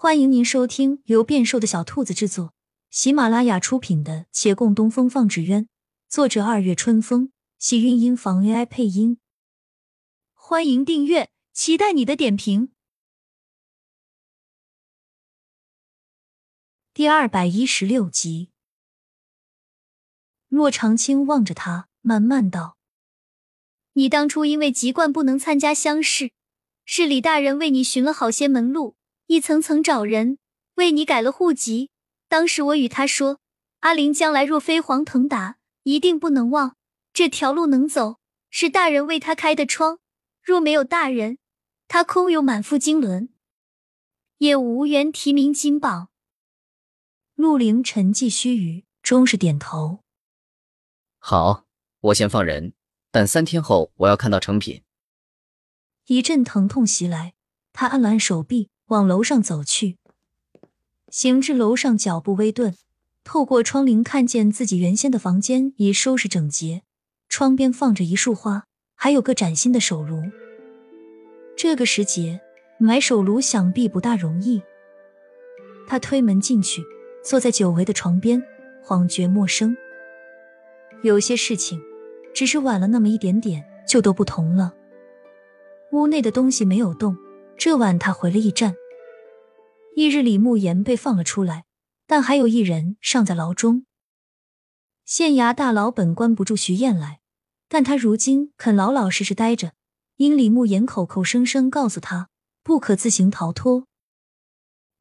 欢迎您收听由变瘦的小兔子制作、喜马拉雅出品的《且共东风放纸鸢》，作者二月春风，喜韵音房 AI 配音。欢迎订阅，期待你的点评。第二百一十六集，洛长青望着他，慢慢道：“你当初因为籍贯不能参加乡试，是李大人为你寻了好些门路。”一层层找人为你改了户籍。当时我与他说：“阿玲将来若飞黄腾达，一定不能忘这条路能走，是大人为他开的窗。若没有大人，他空有满腹经纶，也无缘提名金榜。”陆凌沉寂须臾，终是点头：“好，我先放人，但三天后我要看到成品。”一阵疼痛袭来，他按了按手臂。往楼上走去，行至楼上，脚步微顿，透过窗棂看见自己原先的房间已收拾整洁，窗边放着一束花，还有个崭新的手炉。这个时节买手炉想必不大容易。他推门进去，坐在久违的床边，恍觉陌生。有些事情，只是晚了那么一点点，就都不同了。屋内的东西没有动。这晚他回了驿站。翌日，李慕言被放了出来，但还有一人尚在牢中。县衙大牢本关不住徐燕来，但他如今肯老老实实待着，因李慕言口口声声告诉他不可自行逃脱。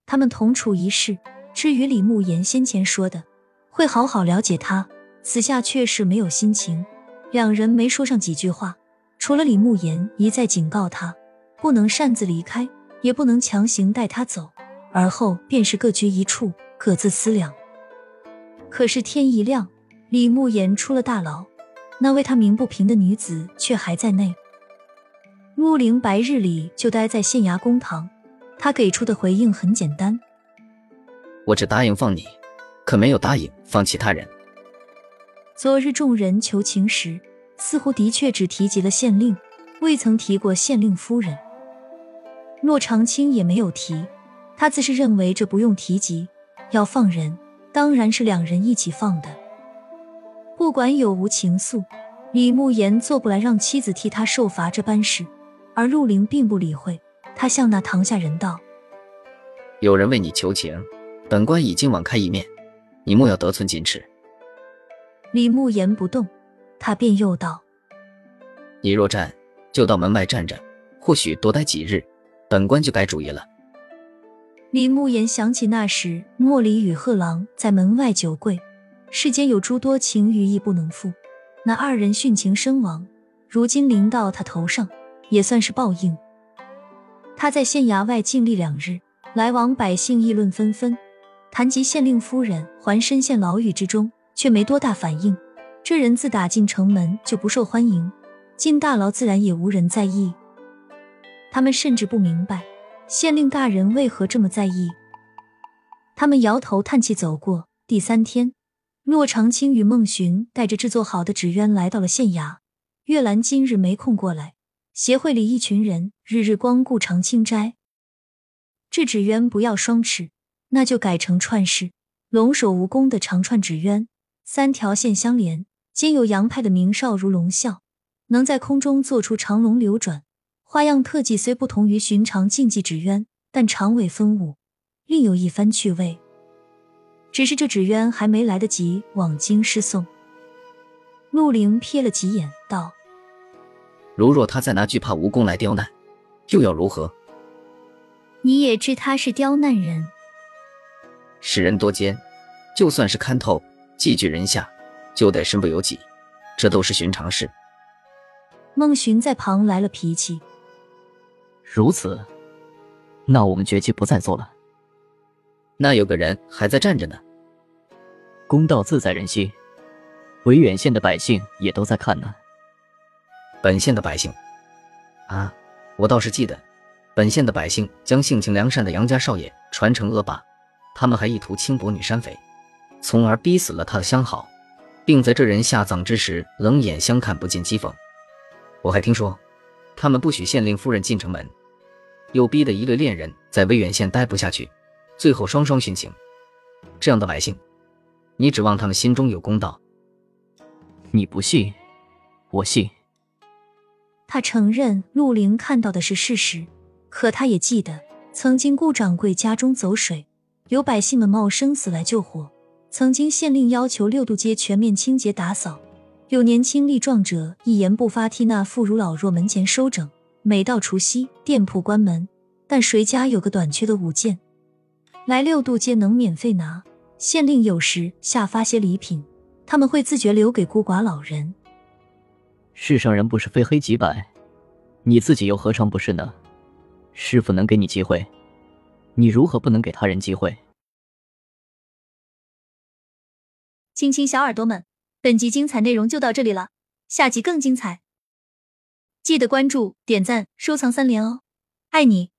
他们同处一室，至于李慕言先前说的会好好了解他，此下却是没有心情。两人没说上几句话，除了李慕言一再警告他。不能擅自离开，也不能强行带他走，而后便是各居一处，各自思量。可是天一亮，李慕言出了大牢，那为他鸣不平的女子却还在内。陆凌白日里就待在县衙公堂，他给出的回应很简单：我只答应放你，可没有答应放其他人。昨日众人求情时，似乎的确只提及了县令，未曾提过县令夫人。洛长青也没有提，他自是认为这不用提及。要放人，当然是两人一起放的。不管有无情愫，李慕言做不来让妻子替他受罚这般事，而陆凌并不理会。他向那堂下人道：“有人为你求情，本官已经网开一面，你莫要得寸进尺。”李慕言不动，他便又道：“你若站，就到门外站着，或许多待几日。”本官就改主意了。李慕言想起那时莫离与贺郎在门外酒跪，世间有诸多情与义不能负，那二人殉情身亡，如今临到他头上，也算是报应。他在县衙外静立两日，来往百姓议论纷纷，谈及县令夫人还身陷牢狱之中，却没多大反应。这人自打进城门就不受欢迎，进大牢自然也无人在意。他们甚至不明白县令大人为何这么在意。他们摇头叹气走过。第三天，骆长青与孟寻带着制作好的纸鸢来到了县衙。月兰今日没空过来，协会里一群人日日光顾长青斋。这纸鸢不要双翅，那就改成串式，龙首无弓的长串纸鸢，三条线相连，兼有洋派的明少如龙啸，能在空中做出长龙流转。花样特技虽不同于寻常竞技纸鸢，但长尾分舞，另有一番趣味。只是这纸鸢还没来得及往京师送，陆凌瞥了几眼，道：“如若他再拿惧怕蜈蚣来刁难，又要如何？”你也知他是刁难人，使人多奸，就算是看透，寄居人下，就得身不由己，这都是寻常事。孟寻在旁来了脾气。如此，那我们绝技不再做了。那有个人还在站着呢。公道自在人心，维远县的百姓也都在看呢。本县的百姓，啊，我倒是记得，本县的百姓将性情良善的杨家少爷传成恶霸，他们还意图轻薄女山匪，从而逼死了他的相好，并在这人下葬之时冷眼相看，不见讥讽。我还听说，他们不许县令夫人进城门。又逼得一对恋人在威远县待不下去，最后双双殉情。这样的百姓，你指望他们心中有公道？你不信，我信。他承认陆凌看到的是事实，可他也记得曾经顾掌柜家中走水，有百姓们冒生死来救火。曾经县令要求六渡街全面清洁打扫，有年轻力壮者一言不发替那妇孺老弱门前收整。每到除夕，店铺关门，但谁家有个短缺的物件，来六渡街能免费拿。县令有时下发些礼品，他们会自觉留给孤寡老人。世上人不是非黑即白，你自己又何尝不是呢？师傅能给你机会，你如何不能给他人机会？亲亲小耳朵们，本集精彩内容就到这里了，下集更精彩，记得关注、点赞、收藏三连哦，爱你！